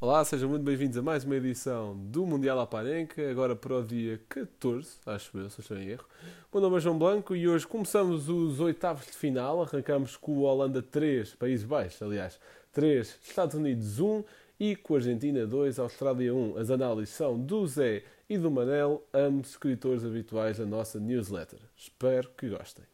Olá, sejam muito bem-vindos a mais uma edição do Mundial Aparenca, agora para o dia 14, acho eu, se estou em erro. Meu nome é João Blanco e hoje começamos os oitavos de final, arrancamos com o Holanda 3, Países Baixos, aliás, 3, Estados Unidos 1 e com a Argentina 2, Austrália 1. As análises são do Zé e do Manel, ambos escritores habituais da nossa newsletter. Espero que gostem.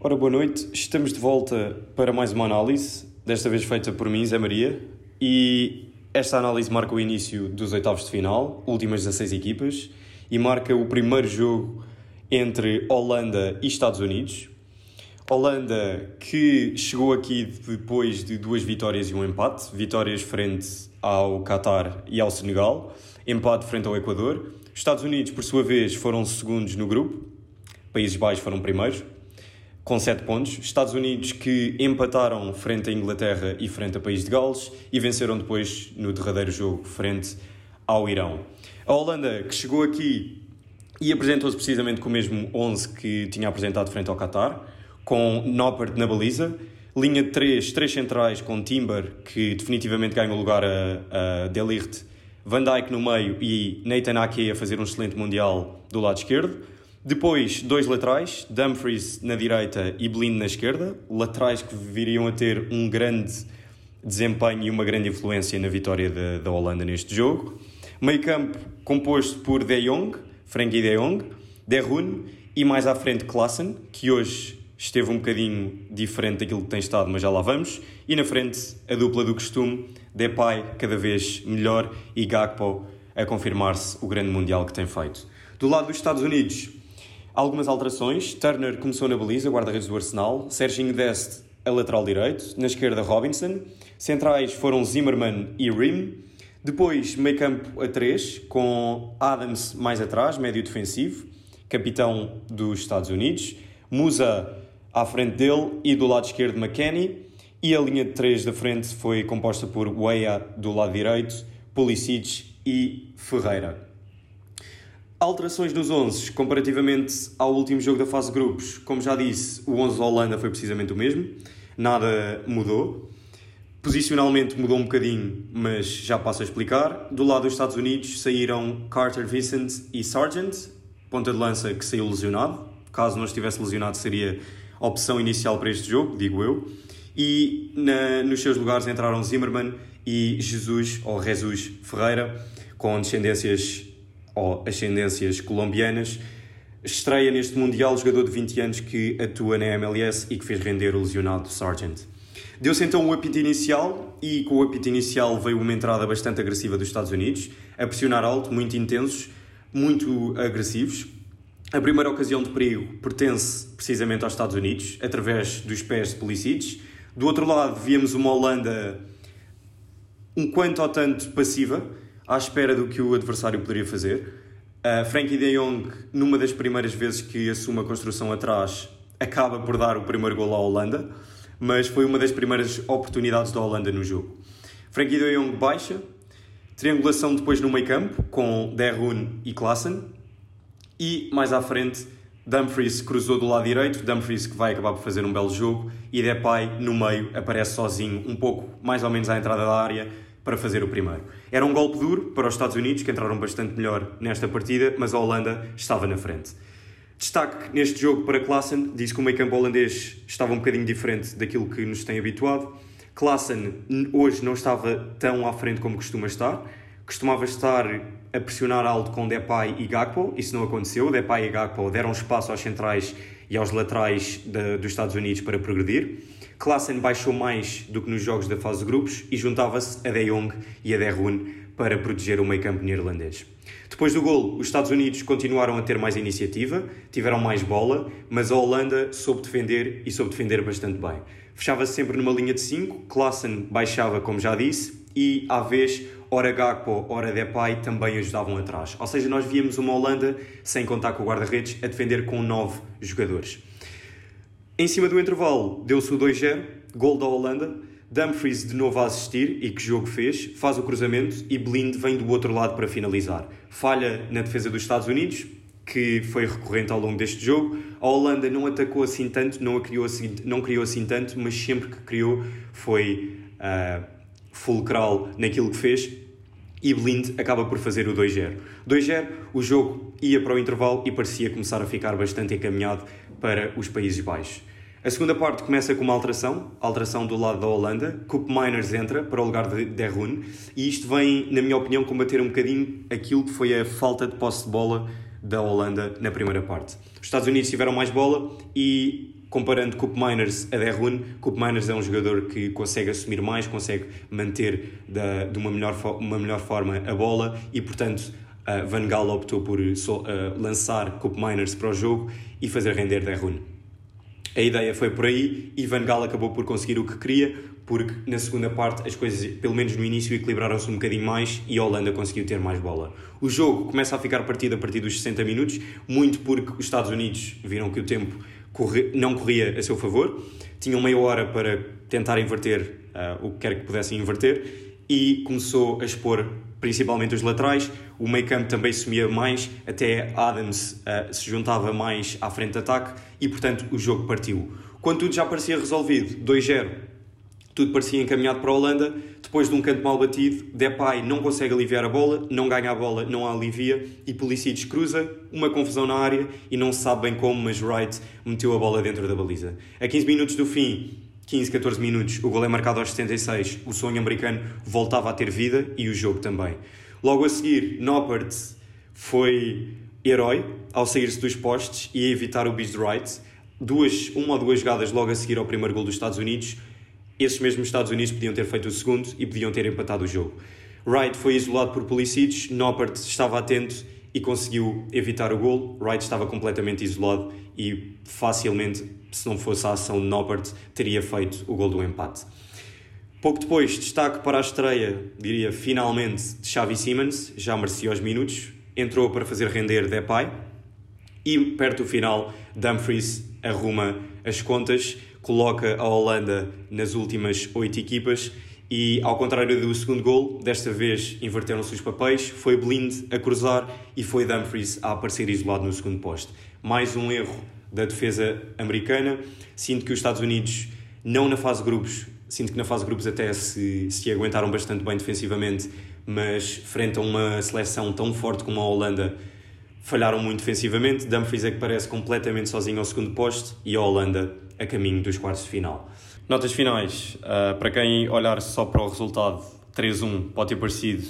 Ora, boa noite. Estamos de volta para mais uma análise, desta vez feita por mim, Zé Maria, e esta análise marca o início dos oitavos de final, últimas 16 equipas, e marca o primeiro jogo entre Holanda e Estados Unidos. Holanda que chegou aqui depois de duas vitórias e um empate, vitórias frente ao Qatar e ao Senegal, empate frente ao Equador. Estados Unidos, por sua vez, foram segundos no grupo, Países Baixos foram primeiros com 7 pontos. Estados Unidos que empataram frente à Inglaterra e frente a País de Gales e venceram depois no derradeiro jogo frente ao Irão. A Holanda que chegou aqui e apresentou-se precisamente com o mesmo 11 que tinha apresentado frente ao Qatar, com Noppert na baliza, linha de 3, 3 centrais com Timber, que definitivamente ganha o lugar a, a Delicht, Van Dijk no meio e Nathan Ake a fazer um excelente Mundial do lado esquerdo. Depois, dois laterais, Dumfries na direita e Blind na esquerda, laterais que viriam a ter um grande desempenho e uma grande influência na vitória da, da Holanda neste jogo. Meio campo composto por De Jong, Frenkie De Jong, De Roon e mais à frente Klassen, que hoje esteve um bocadinho diferente daquilo que tem estado, mas já lá vamos. E na frente, a dupla do costume, Depay cada vez melhor e Gakpo a confirmar-se o grande Mundial que tem feito. Do lado dos Estados Unidos, Algumas alterações. Turner começou na baliza, guarda-redes do Arsenal. Serginho Dest, a lateral direito. Na esquerda, Robinson. Centrais foram Zimmerman e Rim. Depois, meio campo a 3, com Adams mais atrás, médio defensivo, capitão dos Estados Unidos. Musa à frente dele e do lado esquerdo, McKenny. E a linha de 3 da frente foi composta por Weah do lado direito, Pulisic e Ferreira. Alterações nos 11 comparativamente ao último jogo da fase de grupos. Como já disse, o 11 da Holanda foi precisamente o mesmo. Nada mudou. Posicionalmente mudou um bocadinho, mas já passo a explicar. Do lado dos Estados Unidos saíram Carter Vincent e Sargent, ponta de lança que saiu lesionado. Caso não estivesse lesionado, seria a opção inicial para este jogo, digo eu. E na, nos seus lugares entraram Zimmerman e Jesus, ou Jesus Ferreira, com descendências ou ascendências colombianas, estreia neste Mundial jogador de 20 anos que atua na MLS e que fez render o lesionado Sargent. Deu-se então o apito inicial e com o apito inicial veio uma entrada bastante agressiva dos Estados Unidos, a pressionar alto, muito intensos, muito agressivos. A primeira ocasião de perigo pertence precisamente aos Estados Unidos, através dos pés de Pulisic. Do outro lado, víamos uma Holanda um quanto ou tanto passiva, à espera do que o adversário poderia fazer. Uh, Frankie de Jong, numa das primeiras vezes que assume a construção atrás, acaba por dar o primeiro gol à Holanda, mas foi uma das primeiras oportunidades da Holanda no jogo. Frankie de Jong baixa, triangulação depois no meio campo, com Derrun e Klassen, e mais à frente, Dumfries cruzou do lado direito, Dumfries que vai acabar por fazer um belo jogo, e Depay no meio aparece sozinho, um pouco mais ou menos à entrada da área, para fazer o primeiro. Era um golpe duro para os Estados Unidos, que entraram bastante melhor nesta partida, mas a Holanda estava na frente. Destaque neste jogo para Klassen, disse que o meio campo holandês estava um bocadinho diferente daquilo que nos tem habituado. Klassen hoje não estava tão à frente como costuma estar, costumava estar a pressionar alto com Depay e Gakpo, isso não aconteceu. Depay e Gakpo deram espaço aos centrais e aos laterais de, dos Estados Unidos para progredir. Klassen baixou mais do que nos jogos da fase de grupos e juntava-se a De Jong e a De Roon para proteger o meio campo neerlandês. Depois do gol, os Estados Unidos continuaram a ter mais iniciativa, tiveram mais bola, mas a Holanda soube defender e soube defender bastante bem. Fechava-se sempre numa linha de 5, Klassen baixava, como já disse, e à vez, ora Gakpo, ora Depay também ajudavam atrás. Ou seja, nós víamos uma Holanda, sem contar com o guarda-redes, a defender com 9 jogadores. Em cima do intervalo, deu-se o 2-0, gol da Holanda. Dumfries de novo a assistir, e que jogo fez, faz o cruzamento e Blind vem do outro lado para finalizar. Falha na defesa dos Estados Unidos, que foi recorrente ao longo deste jogo. A Holanda não atacou assim tanto, não, criou, assim, não criou assim tanto, mas sempre que criou foi uh, fulcral naquilo que fez. e Blind acaba por fazer o 2-0. 2-0, o jogo ia para o intervalo e parecia começar a ficar bastante encaminhado para os Países Baixos. A segunda parte começa com uma alteração, alteração do lado da Holanda. Coop Miners entra para o lugar de Derrun e isto vem, na minha opinião, combater um bocadinho aquilo que foi a falta de posse de bola da Holanda na primeira parte. Os Estados Unidos tiveram mais bola e comparando Coop Miners a Derrun, Coop Miners é um jogador que consegue assumir mais, consegue manter da, de uma melhor, uma melhor forma a bola e, portanto, uh, Van Gaal optou por uh, lançar Coop Miners para o jogo e fazer render Derrun. A ideia foi por aí e Van Gaal acabou por conseguir o que queria, porque na segunda parte as coisas, pelo menos no início, equilibraram-se um bocadinho mais e a Holanda conseguiu ter mais bola. O jogo começa a ficar partido a partir dos 60 minutos, muito porque os Estados Unidos viram que o tempo corre, não corria a seu favor, tinham meia hora para tentar inverter uh, o que quer que pudessem inverter e começou a expor principalmente os laterais. O meio campo também sumia mais, até Adams uh, se juntava mais à frente de ataque e, portanto, o jogo partiu. Quando tudo já parecia resolvido, 2-0, tudo parecia encaminhado para a Holanda. Depois de um canto mal batido, Depay não consegue aliviar a bola, não ganha a bola, não a alivia e Pulisic cruza, uma confusão na área e não se sabe bem como, mas Wright meteu a bola dentro da baliza. A 15 minutos do fim, 15, 14 minutos, o gol é marcado aos 76, o sonho americano voltava a ter vida e o jogo também. Logo a seguir, Noppert foi herói ao sair-se dos postes e a evitar o bis de Wright. Duas, uma ou duas jogadas logo a seguir ao primeiro gol dos Estados Unidos. Esses mesmos Estados Unidos podiam ter feito o segundo e podiam ter empatado o jogo. Wright foi isolado por Pulisic, Noppert estava atento e conseguiu evitar o gol. Wright estava completamente isolado e facilmente se não fosse a ação de Noppert, teria feito o gol do empate. Pouco depois, destaque para a estreia, diria finalmente, de Xavi Simons, já merecia os minutos, entrou para fazer render Depay e perto do final, Dumfries arruma as contas, coloca a Holanda nas últimas oito equipas e, ao contrário do segundo gol, desta vez inverteram-se os papéis, foi Blind a cruzar e foi Dumfries a aparecer isolado no segundo poste. Mais um erro da defesa americana. Sinto que os Estados Unidos, não na fase de grupos, sinto que na fase de grupos até se, se aguentaram bastante bem defensivamente, mas frente a uma seleção tão forte como a Holanda, falharam muito defensivamente. Dumfries é que parece completamente sozinho ao segundo posto e a Holanda a caminho dos quartos de final. Notas finais. Uh, para quem olhar só para o resultado 3-1, pode ter parecido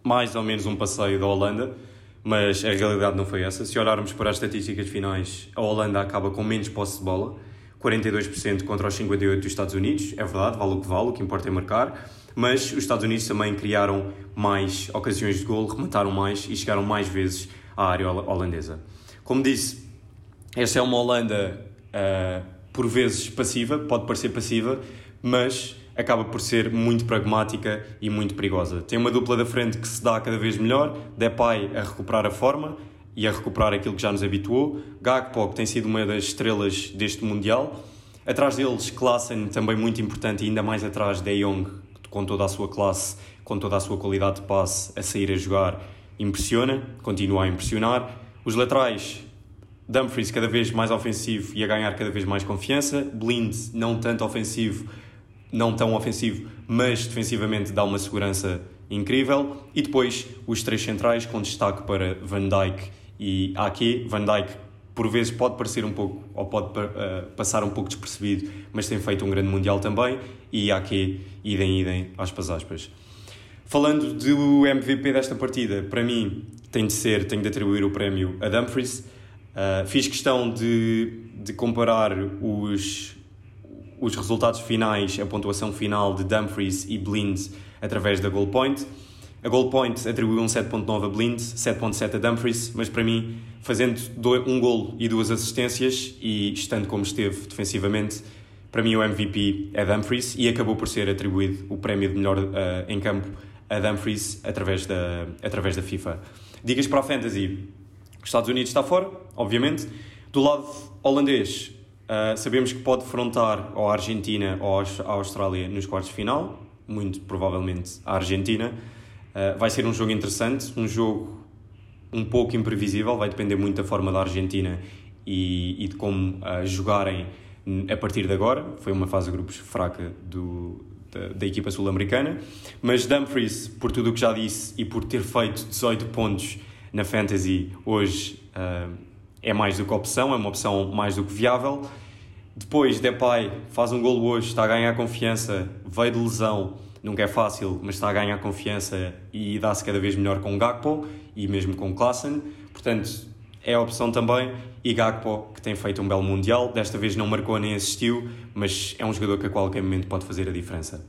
mais ou menos um passeio da Holanda mas a realidade não foi essa. Se olharmos para as estatísticas finais, a Holanda acaba com menos posse de bola, 42% contra os 58% dos Estados Unidos, é verdade, vale o que vale, o que importa é marcar, mas os Estados Unidos também criaram mais ocasiões de gol, remataram mais e chegaram mais vezes à área holandesa. Como disse, esta é uma Holanda uh, por vezes passiva, pode parecer passiva, mas acaba por ser muito pragmática e muito perigosa. Tem uma dupla da frente que se dá cada vez melhor, Depay a recuperar a forma e a recuperar aquilo que já nos habituou, Gakpo que tem sido uma das estrelas deste Mundial, atrás deles Klassen também muito importante e ainda mais atrás De Jong com toda a sua classe, com toda a sua qualidade de passe a sair a jogar, impressiona, continua a impressionar. Os laterais, Dumfries cada vez mais ofensivo e a ganhar cada vez mais confiança, Blind não tanto ofensivo, não tão ofensivo, mas defensivamente dá uma segurança incrível. E depois os três centrais, com destaque para Van Dijk e Ake. Van Dijk, por vezes, pode parecer um pouco, ou pode uh, passar um pouco despercebido, mas tem feito um grande Mundial também. E Ake, idem, idem, aspas, aspas. Falando do MVP desta partida, para mim tem de ser, tenho de atribuir o prémio a Dumfries. Uh, fiz questão de, de comparar os, os resultados finais, a pontuação final de Dumfries e Blind através da goal point. A goal point atribuiu um 7.9 a Blind, 7.7 a Dumfries, mas para mim, fazendo um gol e duas assistências e estando como esteve defensivamente, para mim o MVP é Dumfries e acabou por ser atribuído o prémio de melhor uh, em campo a Dumfries através da, através da FIFA. Dicas para a Fantasy. Os Estados Unidos está fora, obviamente. Do lado holandês, Uh, sabemos que pode frontar ou a Argentina ou a Austrália nos quartos de final, muito provavelmente a Argentina. Uh, vai ser um jogo interessante, um jogo um pouco imprevisível, vai depender muito da forma da Argentina e, e de como uh, jogarem a partir de agora. Foi uma fase de grupos fraca do, da, da equipa sul-americana. Mas Dumfries, por tudo o que já disse e por ter feito 18 pontos na Fantasy, hoje uh, é mais do que opção, é uma opção mais do que viável. Depois, Depay faz um golo hoje, está a ganhar confiança, veio de lesão, nunca é fácil, mas está a ganhar confiança e dá-se cada vez melhor com Gakpo e mesmo com Klassen. Portanto, é a opção também. E Gakpo, que tem feito um belo Mundial, desta vez não marcou nem assistiu, mas é um jogador que a qualquer momento pode fazer a diferença.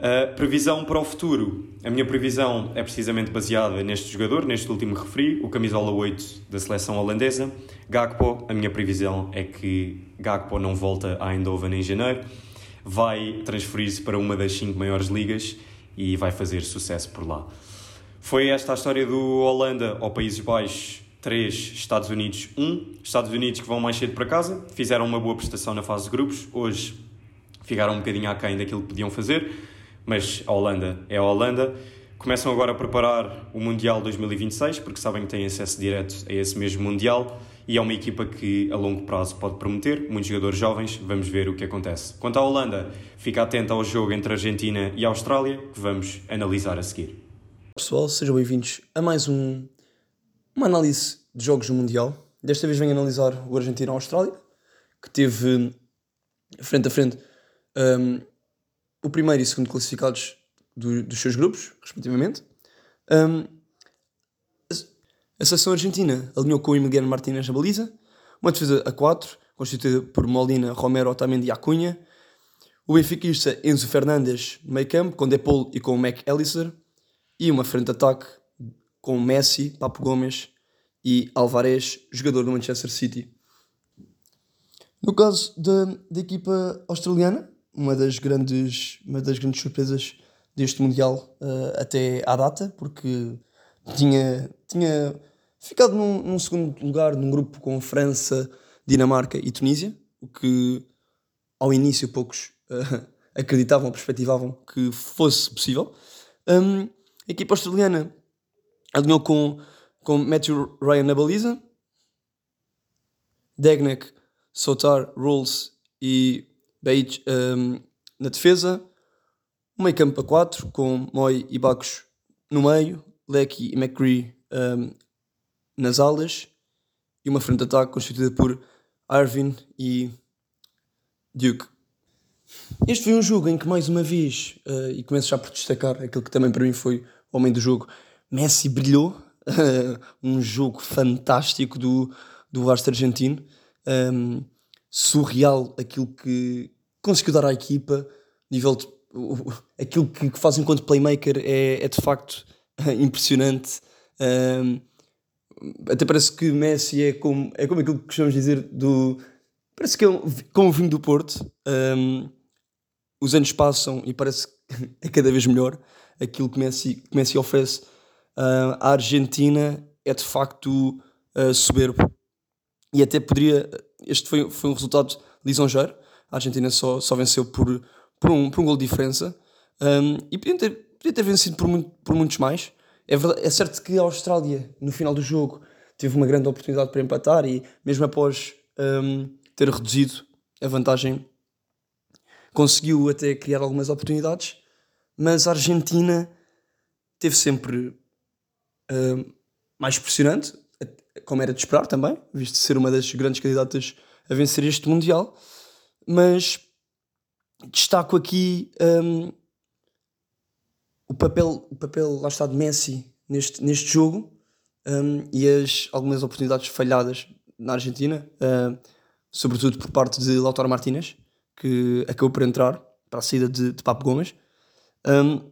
Uh, previsão para o futuro. A minha previsão é precisamente baseada neste jogador, neste último referi, o camisola 8 da seleção holandesa. Gakpo, a minha previsão é que Gakpo não volta a Eindhoven em janeiro, vai transferir-se para uma das 5 maiores ligas e vai fazer sucesso por lá. Foi esta a história do Holanda ao Países Baixos 3, Estados Unidos 1. Estados Unidos que vão mais cedo para casa, fizeram uma boa prestação na fase de grupos, hoje ficaram um bocadinho aquém daquilo que podiam fazer, mas a Holanda é a Holanda. Começam agora a preparar o Mundial 2026, porque sabem que têm acesso direto a esse mesmo Mundial e é uma equipa que a longo prazo pode prometer, muitos jogadores jovens, vamos ver o que acontece. Quanto à Holanda, fica atenta ao jogo entre Argentina e Austrália, que vamos analisar a seguir. Pessoal, sejam bem-vindos a mais um uma análise de jogos do Mundial. Desta vez venho analisar o Argentina-Austrália, que teve frente a frente um, o primeiro e segundo classificados do, dos seus grupos, respectivamente. Um, a seleção argentina alinhou com o Emiliano Martínez na baliza, uma defesa a 4, constituída por Molina, Romero, Otamendi e Acunha. O benfiquista Enzo Fernandes no meio campo, com Depol e com Mac Allister. E uma frente de ataque com Messi, Papo Gomes e Alvarez, jogador do Manchester City. No caso da, da equipa australiana, uma das grandes, uma das grandes surpresas deste Mundial uh, até à data, porque tinha, tinha ficado num, num, segundo lugar num grupo com França, Dinamarca e Tunísia, o que ao início poucos uh, acreditavam, perspectivavam que fosse possível. Um, a equipa australiana alinhou com, com Matthew Ryan na baliza, Degnek, Sotar, Rolls e Beige um, na defesa, um meio campo a 4 com Moy e Bacos no meio, Lecky e McCree um, nas alas e uma frente de ataque constituída por Arvin e Duke. Este foi um jogo em que, mais uma vez, uh, e começo já por destacar aquilo que também para mim foi o homem do jogo, Messi brilhou. um jogo fantástico do, do Vasco argentino. Um, surreal aquilo que conseguiu dar à equipa. Nível de, aquilo que, faz enquanto playmaker é, é de facto impressionante. Um, até parece que Messi é como, é como aquilo que costumamos dizer do. Parece que é um, como o vinho do Porto. Um, os anos passam e parece que é cada vez melhor aquilo que Messi, que Messi oferece uh, a Argentina é de facto uh, soberbo. E até poderia. Este foi, foi um resultado lisonjeiro. A Argentina só, só venceu por, por, um, por um gol de diferença. Um, e podia ter, podia ter vencido por, muito, por muitos mais. É, verdade, é certo que a Austrália, no final do jogo, teve uma grande oportunidade para empatar e, mesmo após um, ter reduzido a vantagem, conseguiu até criar algumas oportunidades. Mas a Argentina teve sempre mais pressionante, como era de esperar também, visto ser uma das grandes candidatas a vencer este Mundial. Mas destaco aqui um, o, papel, o papel, lá está, de Messi neste, neste jogo um, e as algumas oportunidades falhadas na Argentina, uh, sobretudo por parte de Lautaro Martínez, que acabou por entrar para a saída de, de Papo Gomes. Um,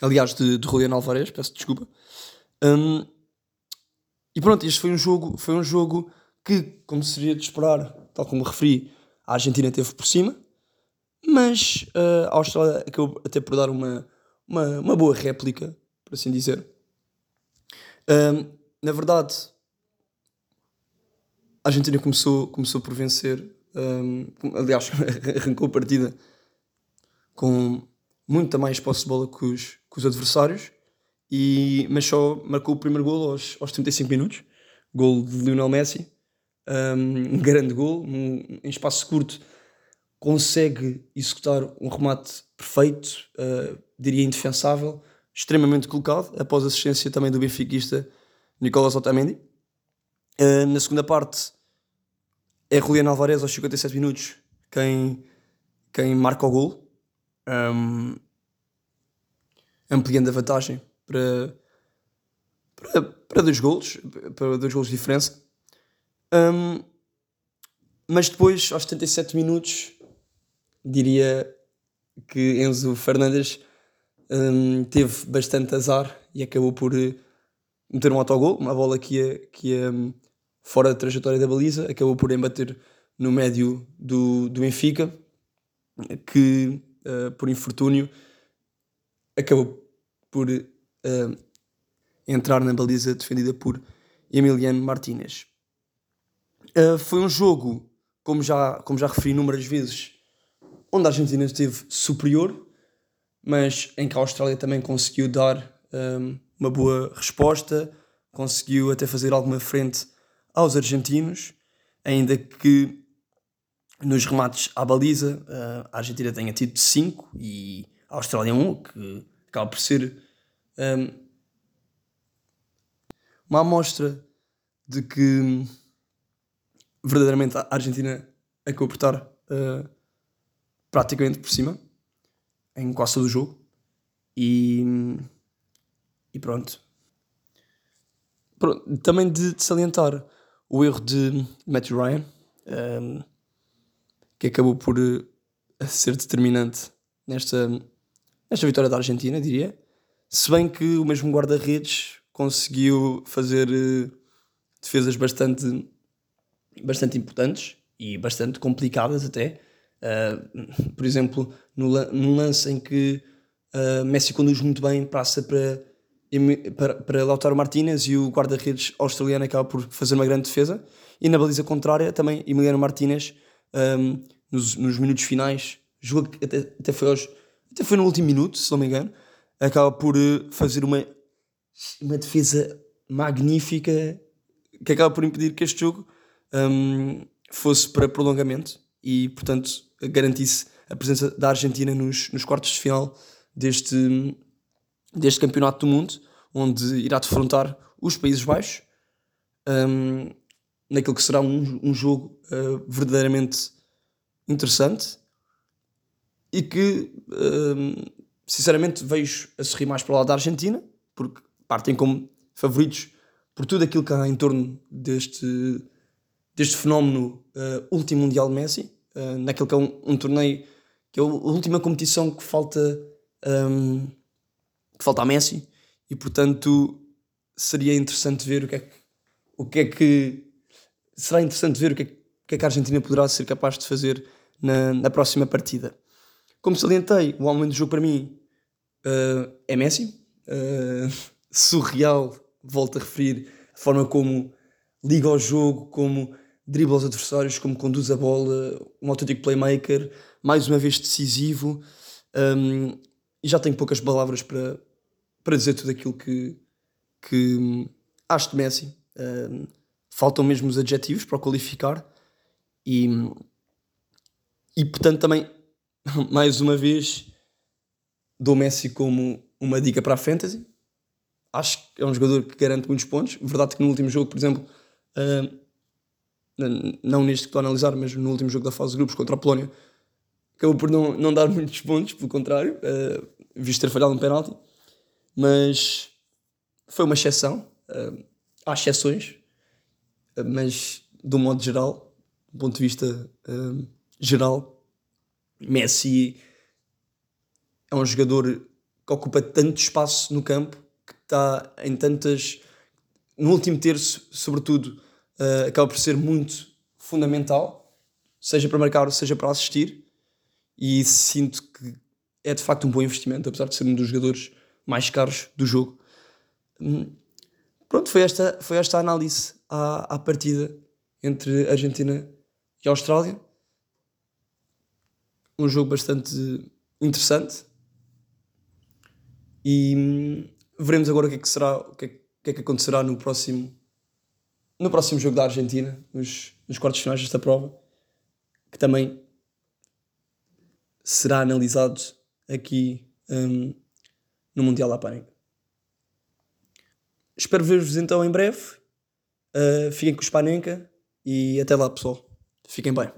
aliás, de, de Juliano Alvarez, peço desculpa. Um, e pronto, este foi um jogo, foi um jogo que, como seria de esperar, tal como referi, a Argentina teve por cima, mas uh, a Austrália acabou até por dar uma, uma, uma boa réplica, por assim dizer. Um, na verdade, a Argentina começou, começou por vencer, um, aliás, arrancou a partida com muita mais posse de bola que os, que os adversários, e, mas só marcou o primeiro gol aos, aos 35 minutos. Gol de Lionel Messi. Um, um grande gol, um, em espaço curto. consegue executar um remate perfeito, uh, diria indefensável, extremamente colocado, após assistência também do benfiquista Nicolas Otamendi. Uh, na segunda parte, é Julián Alvarez aos 57 minutos quem, quem marca o gol, um, ampliando a vantagem para, para, para dois golos, para dois golos de diferença. Um, mas depois, aos 77 minutos, diria que Enzo Fernandes um, teve bastante azar e acabou por eh, meter um autogol, uma bola que ia, que ia hum, fora da trajetória da baliza, acabou por embater no médio do, do Benfica, que uh, por infortúnio acabou por uh, entrar na baliza defendida por Emiliano Martínez. Uh, foi um jogo, como já, como já referi inúmeras vezes, onde a Argentina esteve superior, mas em que a Austrália também conseguiu dar um, uma boa resposta, conseguiu até fazer alguma frente aos argentinos, ainda que nos remates à baliza a Argentina tenha tido 5 e a Austrália 1, um, que acaba por ser um, uma amostra de que verdadeiramente a Argentina acabou por uh, praticamente por cima em quase todo o jogo e, e pronto. pronto. Também de, de, salientar o erro de Matthew Ryan um, que acabou por uh, ser determinante nesta, nesta vitória da Argentina, diria. Se bem que o mesmo guarda-redes conseguiu fazer uh, defesas bastante, bastante importantes e bastante complicadas até. Uh, por exemplo, num lance em que uh, Messi conduz muito bem, passa para, para, para Lautaro Martinez e o guarda-redes australiano acaba por fazer uma grande defesa. E na baliza contrária, também Emiliano Martinez, um, nos, nos, minutos finais, jogo até, até, foi até foi no último minuto, se não me engano, acaba por uh, fazer uma uma defesa magnífica que acaba por impedir que este jogo um, fosse para prolongamento e, portanto, garantisse a presença da Argentina nos, nos quartos de final deste, deste campeonato do mundo, onde irá defrontar os Países Baixos um, naquilo que será um, um jogo uh, verdadeiramente interessante e que, um, sinceramente, vejo a sorrir mais para o lado da Argentina, porque partem como favoritos por tudo aquilo que há em torno deste, deste fenómeno uh, último Mundial de Messi, uh, naquele que é um, um, torneio que é a última competição que falta, um, ehm, que falta a Messi, e portanto seria interessante ver o que é que, o que, é que será interessante ver o que é, que, é que a Argentina poderá ser capaz de fazer na, na próxima partida. Como salientei, o homem do jogo para mim uh, é Messi. Uh, surreal, volto a referir, a forma como liga ao jogo, como dribla os adversários, como conduz a bola, um autêntico playmaker, mais uma vez decisivo. Um, e já tenho poucas palavras para, para dizer tudo aquilo que, que acho de Messi. Um, faltam mesmo os adjetivos para o qualificar. E, e portanto, também, mais uma vez, dou Messi como uma dica para a Fantasy acho que é um jogador que garante muitos pontos. Verdade que no último jogo, por exemplo, uh, não neste que estou a analisar, mas no último jogo da fase de grupos contra a Polónia, acabou por não, não dar muitos pontos, pelo contrário, uh, visto ter falhado um penalti. Mas foi uma exceção. Uh, há exceções, uh, mas do modo geral, do ponto de vista geral, Messi é um jogador que ocupa tanto espaço no campo está em tantas. No último terço, sobretudo, uh, acaba por ser muito fundamental, seja para marcar, seja para assistir. E sinto que é de facto um bom investimento, apesar de ser um dos jogadores mais caros do jogo. Hum, pronto, foi esta, foi esta a análise à, à partida entre Argentina e Austrália. Um jogo bastante interessante. E hum, veremos agora o que é que será, o que é, que, é que acontecerá no próximo, no próximo jogo da Argentina, nos, nos quartos finais desta prova, que também será analisado aqui um, no Mundial da Pânico. Espero ver-vos então em breve. Uh, fiquem com o Spanenka e até lá, pessoal. Fiquem bem.